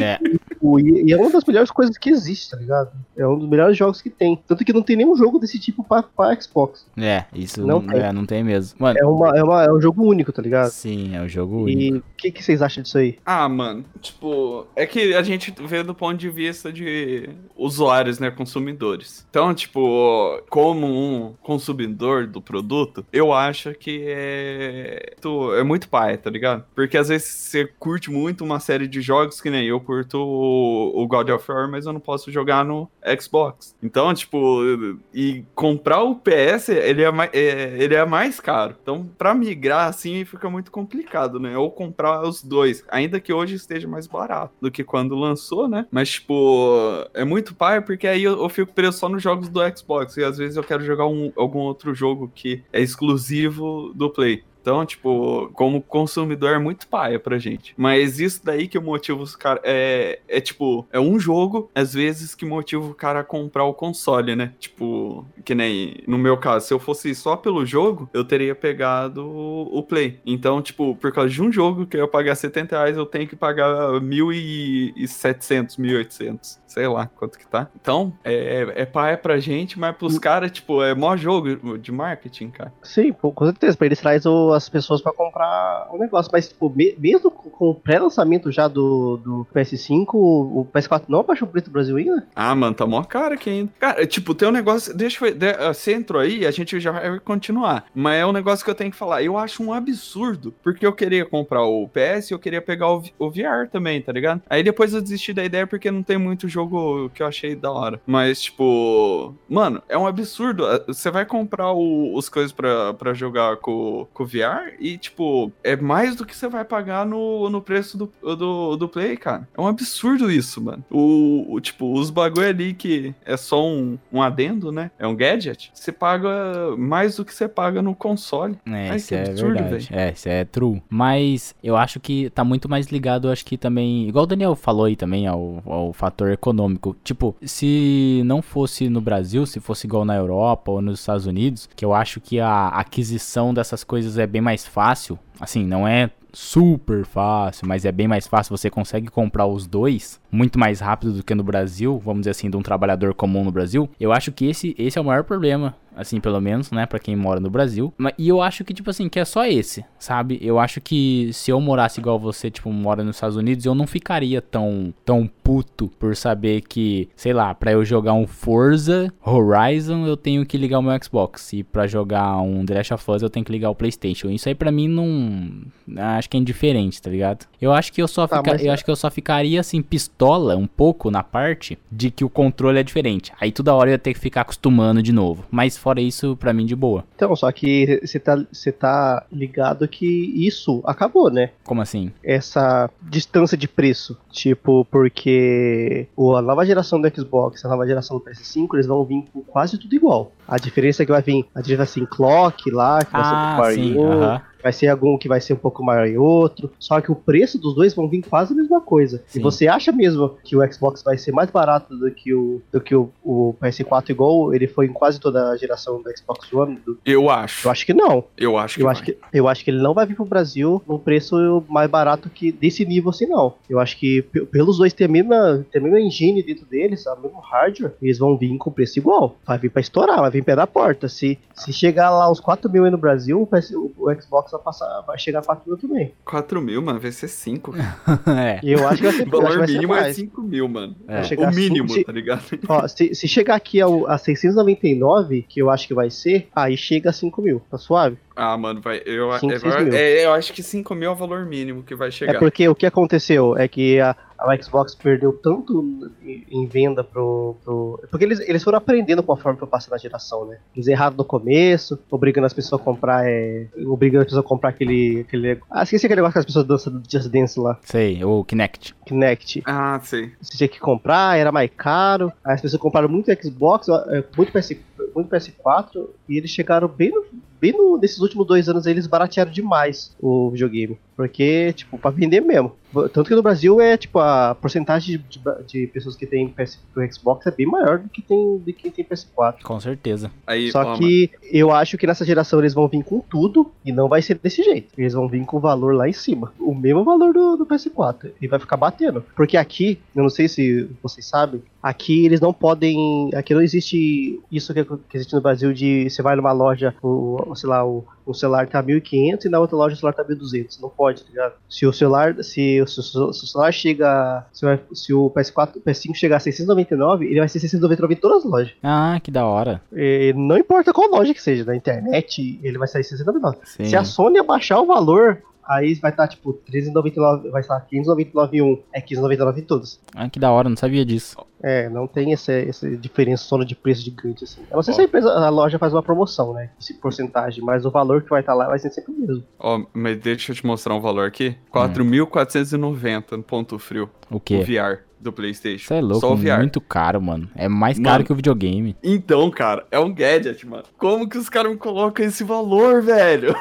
É, E, e é uma das melhores coisas que existe, tá ligado? É um dos melhores jogos que tem. Tanto que não tem nenhum jogo desse tipo pra, pra Xbox. é, isso Não não, tem. é, não tem mesmo. Mano, É, uma, é, uma, é um jogo único, tá ligado? sim, é o jogo único. E o que, que vocês acham disso aí? Ah, mano, tipo, é que a gente vê do ponto de vista de usuários, né, consumidores. Então, tipo, como um consumidor do produto, eu acho que é, é muito pai, tá ligado? Porque às vezes você curte muito uma série de jogos que nem eu curto o, God of War, mas eu não posso jogar no Xbox. Então, tipo, e comprar o PS, ele é, mai- é, ele é mais caro. Então, pra migrar assim, fica muito complicado, né? Ou comprar os dois, ainda que hoje esteja mais barato do que quando lançou, né? Mas, tipo, é muito pai, porque aí eu, eu fico preso só nos jogos do Xbox, e às vezes eu quero jogar um- algum outro jogo que é exclusivo do Play. Então, tipo, como consumidor é muito paia pra gente. Mas isso daí que motiva os caras. É, é tipo, é um jogo, às vezes, que motiva o cara a comprar o console, né? Tipo, que nem no meu caso, se eu fosse só pelo jogo, eu teria pegado o Play. Então, tipo, por causa de um jogo que eu pagar 70 reais, eu tenho que pagar 1.700, 1.800. Sei lá quanto que tá. Então, é, é paia pra gente, mas pros caras, tipo, é mó jogo de marketing, cara. Sim, com certeza. Pra eles traz o- as pessoas pra comprar o negócio. Mas, tipo, me- mesmo com o pré-lançamento já do, do PS5, o PS4 não abaixou o preço do Brasil ainda? Ah, mano, tá mó cara aqui ainda. Cara, tipo, tem um negócio. Deixa eu ah, Você entrou aí, a gente já vai continuar. Mas é um negócio que eu tenho que falar. Eu acho um absurdo. Porque eu queria comprar o PS e eu queria pegar o, o VR também, tá ligado? Aí depois eu desisti da ideia porque não tem muito jogo que eu achei da hora. Mas, tipo. Mano, é um absurdo. Ah, Você vai comprar o- os coisas pra jogar com, com o VR e, tipo, é mais do que você vai pagar no, no preço do, do, do Play, cara. É um absurdo isso, mano. O, o- tipo, os bagulho ali que é só um, um adendo, né? É um gadget. Você paga mais do que você paga no console. É, Ai, isso é absurdo, verdade. É, isso é true. Mas eu acho que tá muito mais ligado, acho que também, igual o Daniel falou aí também, ao, ao fator econômico. Tipo, se não fosse no Brasil, se fosse igual na Europa ou nos Estados Unidos, que eu acho que a aquisição dessas coisas é bem mais fácil. Assim, não é super fácil, mas é bem mais fácil. Você consegue comprar os dois muito mais rápido do que no Brasil, vamos dizer assim, de um trabalhador comum no Brasil. Eu acho que esse, esse é o maior problema, assim, pelo menos, né, Pra quem mora no Brasil. E eu acho que, tipo assim, que é só esse, sabe? Eu acho que se eu morasse igual você, tipo, mora nos Estados Unidos, eu não ficaria tão, tão puto por saber que, sei lá, pra eu jogar um Forza Horizon, eu tenho que ligar o meu Xbox. E pra jogar um The Last of Us, eu tenho que ligar o PlayStation. Isso aí pra mim não. Acho que é indiferente, tá ligado? Eu acho que eu só, Tá, fica- mas- eu acho que eu só ficaria assim, pistola um pouco na parte de que o controle é diferente. Aí toda hora eu ia ter que ficar acostumando de novo. Mas fora isso, pra mim, de boa. Então, só que você tá, tá ligado que isso acabou, né? Como assim? essa distância de preço. Tipo, porque a nova geração do Xbox, a nova geração do PS5, eles vão vir com quase tudo igual. A diferença é que vai vir, a diferença assim, clock lá, que vai ser Ah, pro Power sim, um, aham. Vai ser algum que vai ser um pouco maior e outro. Só que o preço dos dois vão vir quase a mesma coisa. Sim. E você acha mesmo que o Xbox vai ser mais barato do que o, do que o, o PS4 igual ele foi em quase toda a geração do Xbox One? Do- Eu acho. eu acho que não. Eu acho que Eu vai. acho que, eu acho que ele não vai vir pro Brasil num preço mais barato que desse nível assim, não. Eu acho que pe- pelos dois ter a mesma, ter a mesma engine dentro deles, o mesmo hardware, eles vão vir com preço igual. Vai vir pra estourar, vai vir pé da porta. Se, se chegar lá os 4 mil aí no Brasil, o Xbox vai, passar, vai chegar a 4 mil também. 4 mil, mano, vai ser 5. é. E eu acho que vai ser, O valor mínimo é mais. 5 mil, mano. É. O a mínimo, cinco- se- tá ligado? Ó, se, se chegar aqui ao, a 699, que eu acho que vai ser, aí chega a 5 mil. Tá suave? Ah, mano, vai. Eu, Cinco, é, é, eu acho que 5 mil é o valor mínimo que vai chegar. É porque o que aconteceu é que a, a Xbox perdeu tanto em, venda pro, pro- Porque eles, eles foram aprendendo conforme foi passando a geração, né? Eles erraram no começo, obrigando as pessoas a comprar. É, obrigando as pessoas a comprar aquele. aquele ah, esqueci aquele negócio que as pessoas dançam Just Dance lá, Sei, o Kinect. Kinect. Ah, sei. Você tinha que comprar, era mais caro. Aí as pessoas compraram muito Xbox, é, muito, PS, muito PS4, e eles chegaram bem no. Bem no, nesses últimos dois anos aí, eles baratearam demais o videogame. Porque, tipo, pra vender mesmo. Tanto que no Brasil é, tipo, a porcentagem de, de- de pessoas que tem PS, pro Xbox é bem maior do que tem de quem tem PS4. Com certeza. Aí, Só que eu acho que nessa geração eles vão vir com tudo e não vai ser desse jeito. Eles vão vir com o valor lá em cima. O mesmo valor do, do PS4. E vai ficar batendo. Porque aqui, eu não sei se vocês sabem, aqui eles não podem. Aqui não existe isso que, que existe no Brasil de você vai numa loja, o, o- sei lá, o, o celular tá 1.500 e na outra loja o celular tá 1.200. Não pode, tá ligado? Se o celular, se, o- se o- se o celular chega, se, se o PS4, o PS5 chegar a 699, ele vai ser 699 em todas as lojas. Ah, que da hora. E não importa qual loja que seja, na internet, ele vai sair 699. Sim. Se a Sony abaixar o valor, aí vai estar tipo 13,99, vai estar 599 em um, é 15,99 em todos. Ah, que da hora, não sabia disso. É, não tem essa, essa diferença só de preço gigante assim. Eu não sei se a empresa, a loja faz uma promoção, né? Esse porcentagem, mas o valor que vai estar lá vai ser sempre o mesmo. Ó, mas deixa eu te mostrar um valor aqui. 4.490 no ponto frio. O O quê? VR do PlayStation. Isso é louco, Só o VR. muito caro, mano. É mais Mano. caro que o videogame. Então, cara, é um gadget, mano. Como que os caras me colocam esse valor, velho?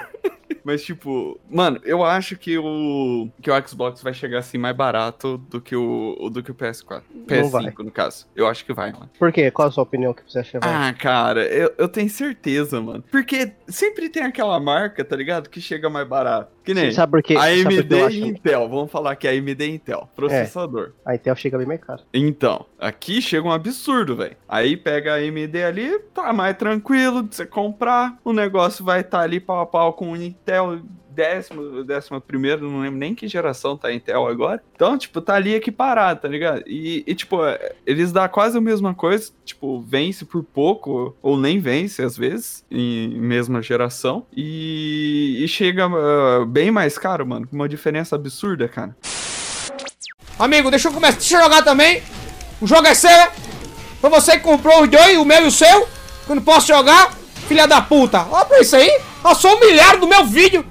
Mas, tipo, mano, eu acho que o, que o Xbox vai chegar assim mais barato do que o, do que o PS4. Não vai. PS5, no caso. Eu acho que vai, mano. Por quê? Qual a sua opinião que você acha? que vai? Ah, cara, eu, eu tenho certeza, mano. Porque sempre tem aquela marca, tá ligado? Que chega mais barato. Que nem sabe por quê? AMD e? Intel. Vamos falar que é AMD e Intel. Processador. A Intel chega bem mais caro. Então, aqui chega um absurdo, velho. Aí pega a AMD ali, tá mais tranquilo de você comprar. O negócio vai estar ali pau a pau com o Intel décimo, décima primeiro, não lembro nem que geração tá a Intel agora. Então, tipo, tá ali equiparado, tá ligado? E, e, tipo, é, eles dão quase a mesma coisa, tipo, vence por pouco, ou nem vence às vezes, em mesma geração. E, e chega ah, bem mais caro, mano, com uma diferença absurda, cara. Amigo, deixa eu começar. Deixa jogar também. O jogo é seu? Foi você que comprou os dois, o meu e o seu. Que eu não posso jogar. Filha da puta. Olha pra isso aí. Eu sou humilhado do meu vídeo.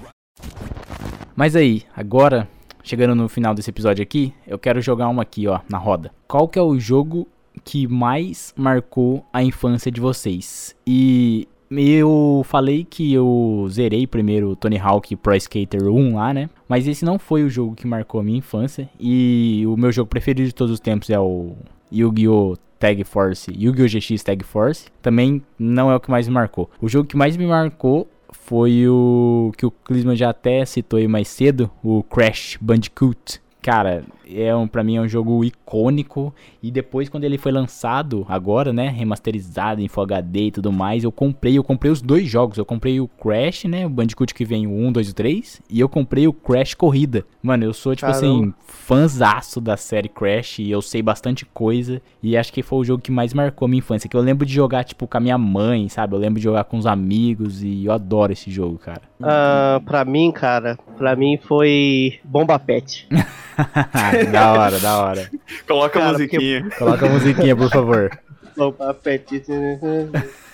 Mas aí, agora, chegando no final desse episódio aqui, eu quero jogar uma aqui, ó, na roda. Qual que é o jogo que mais marcou a infância de vocês? E eu falei que eu zerei primeiro Tony Hawk Pro Skater 1 lá, né? Mas esse não foi o jogo que marcou a minha infância. E o meu jogo preferido de todos os tempos é o Yu-Gi-Oh! Tag Force, Yu-Gi-Oh! GX Tag Force. Também não é o que mais me marcou. O jogo que mais me marcou foi o que o Clisman já até citou aí mais cedo, o Crash Bandicoot. Cara, é um, pra mim é um jogo icônico. E depois, quando ele foi lançado, agora, né? Remasterizado em Full HD e tudo mais, eu comprei. Eu comprei os dois jogos. Eu comprei o Crash, né? O Bandicoot que vem o 1, 2 e 3. E eu comprei o Crash Corrida. Mano, eu sou, tipo assim, Caramba. fãzaço da série Crash. E eu sei bastante coisa. E acho que foi o jogo que mais marcou a minha infância. Que eu lembro de jogar, tipo, com a minha mãe, sabe? Eu lembro de jogar com os amigos. E eu adoro esse jogo, cara. Ah, pra mim, cara, pra mim foi Bomba Pet. da hora, da hora. Coloca a Cara, musiquinha. Coloca a musiquinha, por favor. Bomba Pet.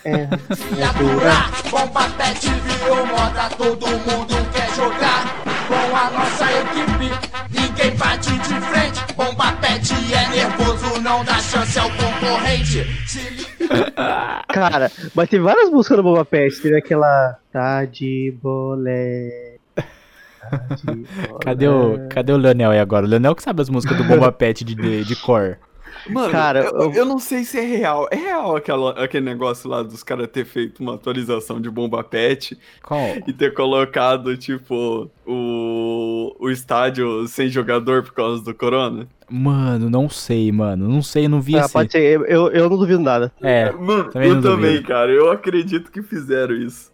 É, é Aturar, bomba pet virou moda, todo mundo quer jogar com a nossa equipe. Ninguém bate de frente, bomba pet é nervoso, não dá chance ao concorrente. Cara, mas tem várias músicas do Bomba Pet. Teve aquela. Tá de bolé. Cadê o, cadê o Leonel aí agora? O Leonel que sabe as músicas do Bomba Pet de, de, de cor. Mano, Cara, eu, eu- eu não sei se é real. É real aquela, aquele negócio lá dos caras ter feito uma atualização de bomba pet Qual? e ter colocado, tipo, o, o estádio sem jogador por causa do corona? Mano, não sei, mano. Não sei, não vi Ah, esse. pode ser, eu, eu, não duvido nada. É, Mano, Também eu também, duvido. cara. Eu acredito que fizeram isso.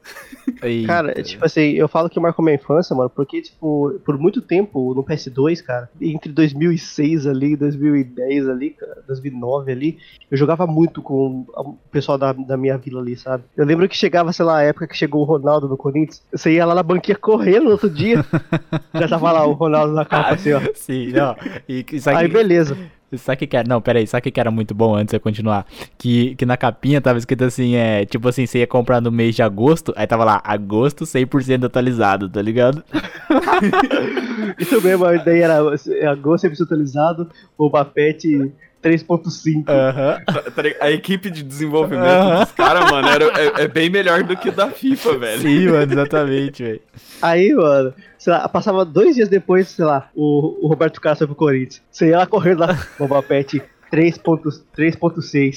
eita. Cara, tipo assim, eu falo que marcou minha infância, mano, porque, tipo, por muito tempo no PS2, cara, entre 2006 ali, 2010 ali, cara, 2009 ali, eu jogava muito com o pessoal da, da minha vila ali, sabe? Eu lembro que chegava, sei lá, a época que chegou o Ronaldo no Corinthians, você ia lá na banquinha correndo no outro dia, já tava lá o Ronaldo na capa, assim, ó. Sim, não. E, e sabe, Aí, beleza. sabe o que era? Não, peraí, sabe que era muito bom antes de você continuar? Que, que na capinha tava escrito assim, é, tipo assim, você ia comprar no mês de agosto, aí tava lá, agosto 100% atualizado, tá ligado? Isso mesmo, a ideia era agosto atualizado, o Bapete 3.5. Aham. Tá ligado? A equipe de desenvolvimento Aham. dos caras, mano, era, é, é bem melhor do que da FIFA, velho. Sim, mano, exatamente, velho. Aí, mano, sei lá, passava dois dias depois, sei lá, o, o Roberto Carlos foi pro Corinthians. Você ia lá correndo lá, Boba Pet 3.6.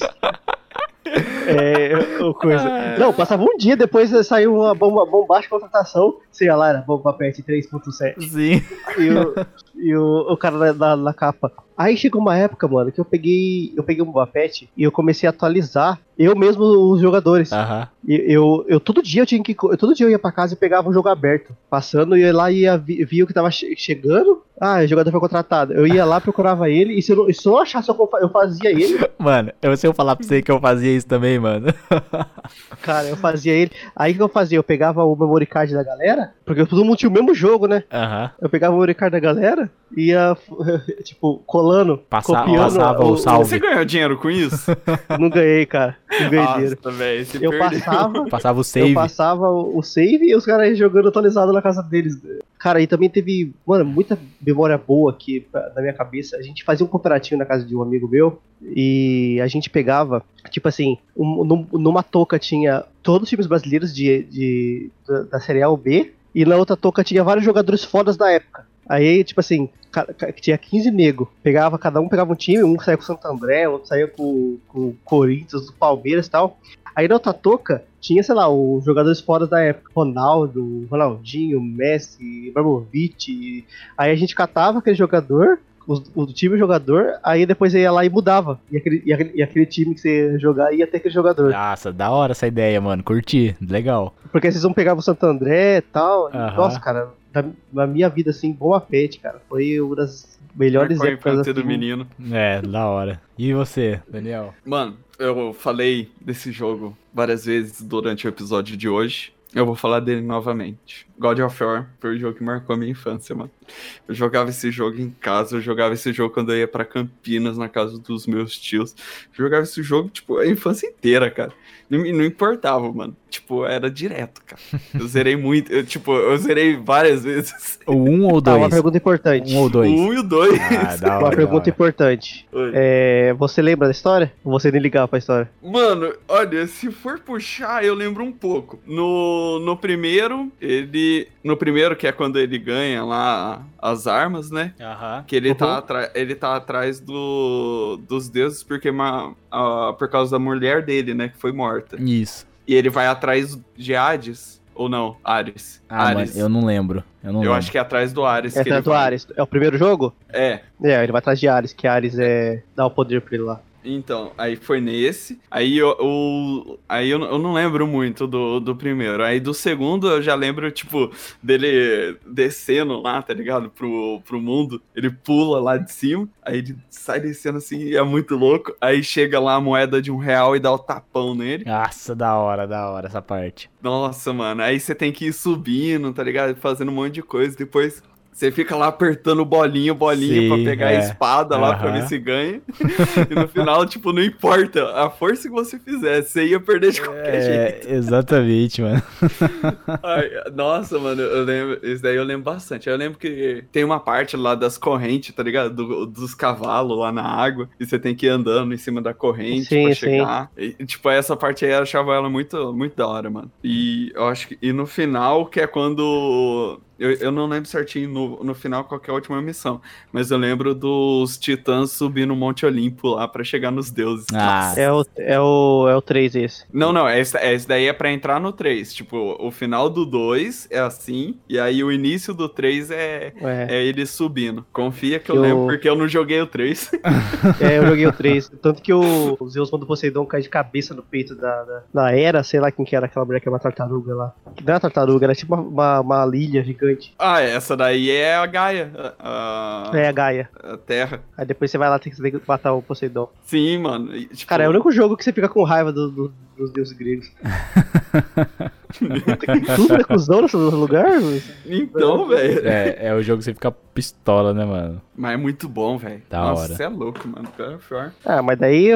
É, o coisa. Não, passava um dia depois saiu uma bomba, bombástica contratação. Ia lá, era Boba Pet 3.7. Sim. E o, e o, o cara na, na, na capa. Aí chegou uma época, mano, que eu peguei. Eu peguei um Boba Pet e eu comecei a atualizar eu mesmo os jogadores. Aham. Eu, eu todo dia eu tinha que eu, todo dia eu ia pra casa e pegava um jogo aberto, passando e ia lá e ia vi- via o que tava che- chegando. Ah, o jogador foi contratado. Eu ia lá procurava ele e se eu não, se eu não achasse eu, eu fazia ele, Mano, eu, se eu falar pra você que eu fazia isso também, mano. cara, eu fazia ele. Aí o que eu fazia? Eu pegava o memory card da galera, porque todo mundo tinha o mesmo jogo, né? Aham. Eu pegava o memory card da galera e ia tipo colando, Passa- copiando. passava o salve. Você ganhou dinheiro com isso? Não ganhei, cara. Não ganhei dinheiro. Nossa, você Eu perdeu. passava, Passava o Eu save. passava o o save e os caras jogando atualizado na casa deles. Cara, e também teve, mano, muita memória boa aqui na minha cabeça. A gente fazia um cooperativo na casa de um amigo meu e a gente pegava, tipo assim, um- num- numa touca tinha todos os times brasileiros de, de- da, da Série A ou B e na outra touca tinha vários jogadores fodas da época. Aí, tipo assim, tinha 15 nego. Pegava, cada um pegava um time, um saía com o Santo André, outro saía com, com o Corinthians, o Palmeiras e tal. Aí na outra touca tinha, sei lá, os jogadores fora da época. Ronaldo, Ronaldinho, Messi, Ibrahimovic. Aí a gente catava aquele jogador, os- o, time o jogador, aí depois ia lá e mudava. E aquele, e aquele, e aquele time que você ia jogar ia ter aquele jogador. Nossa, da hora essa ideia, mano. Curti. Legal. Porque vocês vão pegar o Santo André e tal. Aham. Nossa, cara, na, na minha vida, assim, bom pet, cara. Foi uma das melhores Marcou a épocas infância assim, do menino. É, da hora. E você, Daniel? Mano, eu falei desse jogo várias vezes durante o episódio de hoje. Eu vou falar dele novamente. God of War foi o jogo que marcou a minha infância, mano. Eu jogava esse jogo em casa, eu jogava esse jogo quando eu ia pra Campinas, na casa dos meus tios. Eu jogava esse jogo, tipo, a infância inteira, cara. Não, não importava, mano. Tipo, era direto, cara. Eu zerei muito, eu, tipo, eu zerei várias vezes. O um ou Tá, uma pergunta importante. Um ou dois? O 1 e o 2. Ah. Uma pergunta importante. É, você lembra da história? Ou você nem ligava pra história? Mano, olha, se for puxar, eu lembro um pouco. No, no primeiro, ele. No primeiro, que é quando ele ganha lá as armas, né? Aham. Que ele, Uhum. tá, atra- ele tá atrás do, dos deuses porque ma- ah, por causa da mulher dele, né? Que foi morta. Isso. E ele vai atrás de Hades. Ou não? Ares. Ah, Ares. mano, eu não lembro. Eu não Eu lembro. acho que é atrás do Ares. É que ele atrás do vai. Ares. É o primeiro jogo? É. É, ele vai atrás de Ares, que Ares é. dá o poder pra ele lá. Então, aí foi nesse. Aí eu, o- aí eu, não- eu não lembro muito do, do primeiro. Aí do segundo eu já lembro, tipo, dele descendo lá, tá ligado? Pro, pro mundo. Ele pula lá de cima. Aí ele sai descendo assim e é muito louco. Aí chega lá a moeda de um real e dá o tapão nele. Nossa, da hora, da hora essa parte. Nossa, mano. Aí você tem que ir subindo, tá ligado? Fazendo um monte de coisa. Depois. Você fica lá apertando bolinho, bolinho Sim, pra pegar é. a espada lá pra Aham. ver se ganha. e no final, tipo, não importa a força que você fizesse, você ia perder de qualquer jeito. É, exatamente, mano. Ai, nossa, mano, eu lembro. Isso daí eu lembro bastante. Eu lembro que tem uma parte lá das correntes, tá ligado? Do- dos cavalos lá na água. E você tem que ir andando em cima da corrente Sim, pra sim. chegar. E, tipo, essa parte aí eu achava ela muito, muito da hora, mano. E eu acho que. E no final, que é quando Eu, eu não lembro certinho no, no final qual que é a última missão, mas eu lembro dos titãs subindo o Monte Olimpo lá pra chegar nos deuses. Ah, É o, é o, é o 3 esse. Não, não, esse, esse daí é pra entrar no 3. Tipo, o final do 2 é assim, e aí o início do 3 é, É. é ele subindo. Confia que eu Eu- lembro, porque eu não joguei o 3. É, eu joguei o 3. Tanto que o, o Zeus manda o Poseidon cair de cabeça no peito da, da, da Era, sei lá quem que era aquela mulher que é uma tartaruga lá. Que não era tartaruga, era tipo uma, uma, uma lilha gigante. Ah, essa daí é a Gaia, a, É a Gaia. a Terra. Aí depois você vai lá tem que matar o Poseidon. Sim, mano. e, tipo, Cara, é o único jogo que você fica com raiva do- do- dos deuses gregos. Tem tudo é cuzão nesse lugar? Então, velho. é, é o jogo que você fica pistola, né, mano? Mas é muito bom, velho. Da Nossa, hora. você é louco, mano. Pior, pior. Ah, mas daí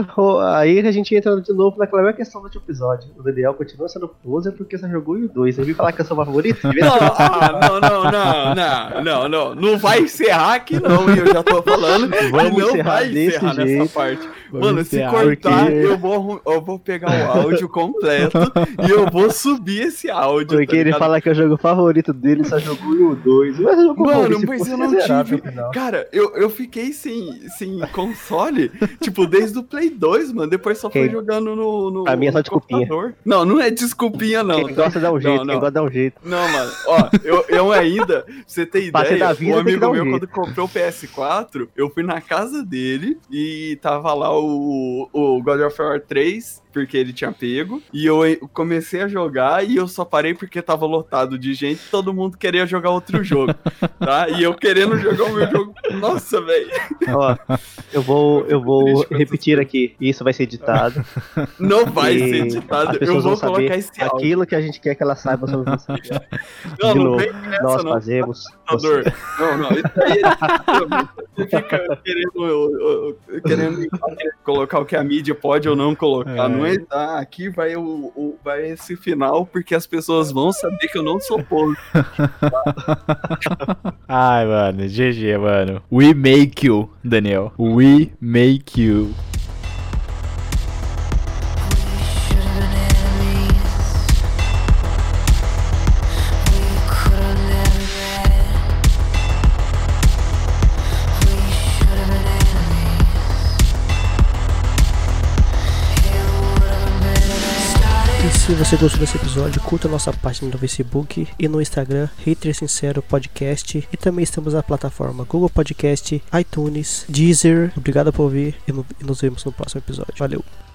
aí a gente entra de novo naquela mesma questão do último episódio. O Daniel continua sendo poser porque você jogou o 2. Você viu falar que eu sou o favorito? Não, ah, não, não, não, não, não, não. Não vai encerrar aqui, não. E eu já tô falando. Vamos não encerrar vai desse encerrar nessa jeito. parte. Mano, se cortar, porque- eu, vou, eu vou pegar o áudio completo e eu vou subir esse áudio. Porque tá ele fala que é o jogo favorito dele, só jogou o 2. Mas eu jogo Mano, mas eu não tive. Cara, eu, eu fiquei sem, sem console, tipo, desde o Play 2, mano. Depois só foi Quem- jogando no. no A minha é só desculpinha. computador. Não, não é desculpinha, não. Quem tá? gosta dá um jeito, Não, quem não. gosta dá um jeito. Não, mano, ó, eu, eu ainda, pra você ter ideia, da vida, dar amigo um meu, jeito. quando comprou o PS4, eu fui na casa dele e tava lá o, o God of War 3, porque ele tinha pego, e eu comecei a jogar e eu só parei porque tava lotado de gente, todo mundo queria jogar outro jogo, tá? E eu querendo jogar o meu jogo, nossa, velho, Ó, eu vou, eu vou repetir aqui. Isso vai ser editado. não vai ser editado, eu vou colocar esse áudio. aquilo que a gente quer que ela saiba sobre você. Não, não vem com essa, nós não. fazemos. Não, não, isso aí você fica querendo, querendo colocar o que a mídia pode ou não colocar. É. Não é, ah, aqui vai, o, o- vai esse final, porque as pessoas vão saber que eu não sou povo. Ai, mano, GG, mano. We make you, Daniel. We make you. Se você gostou desse episódio, curta nossa página no Facebook e no Instagram, Hater Sincero Podcast. E também estamos na plataforma Google Podcast, iTunes, Deezer. Obrigado por ouvir e nos vemos no próximo episódio. Valeu!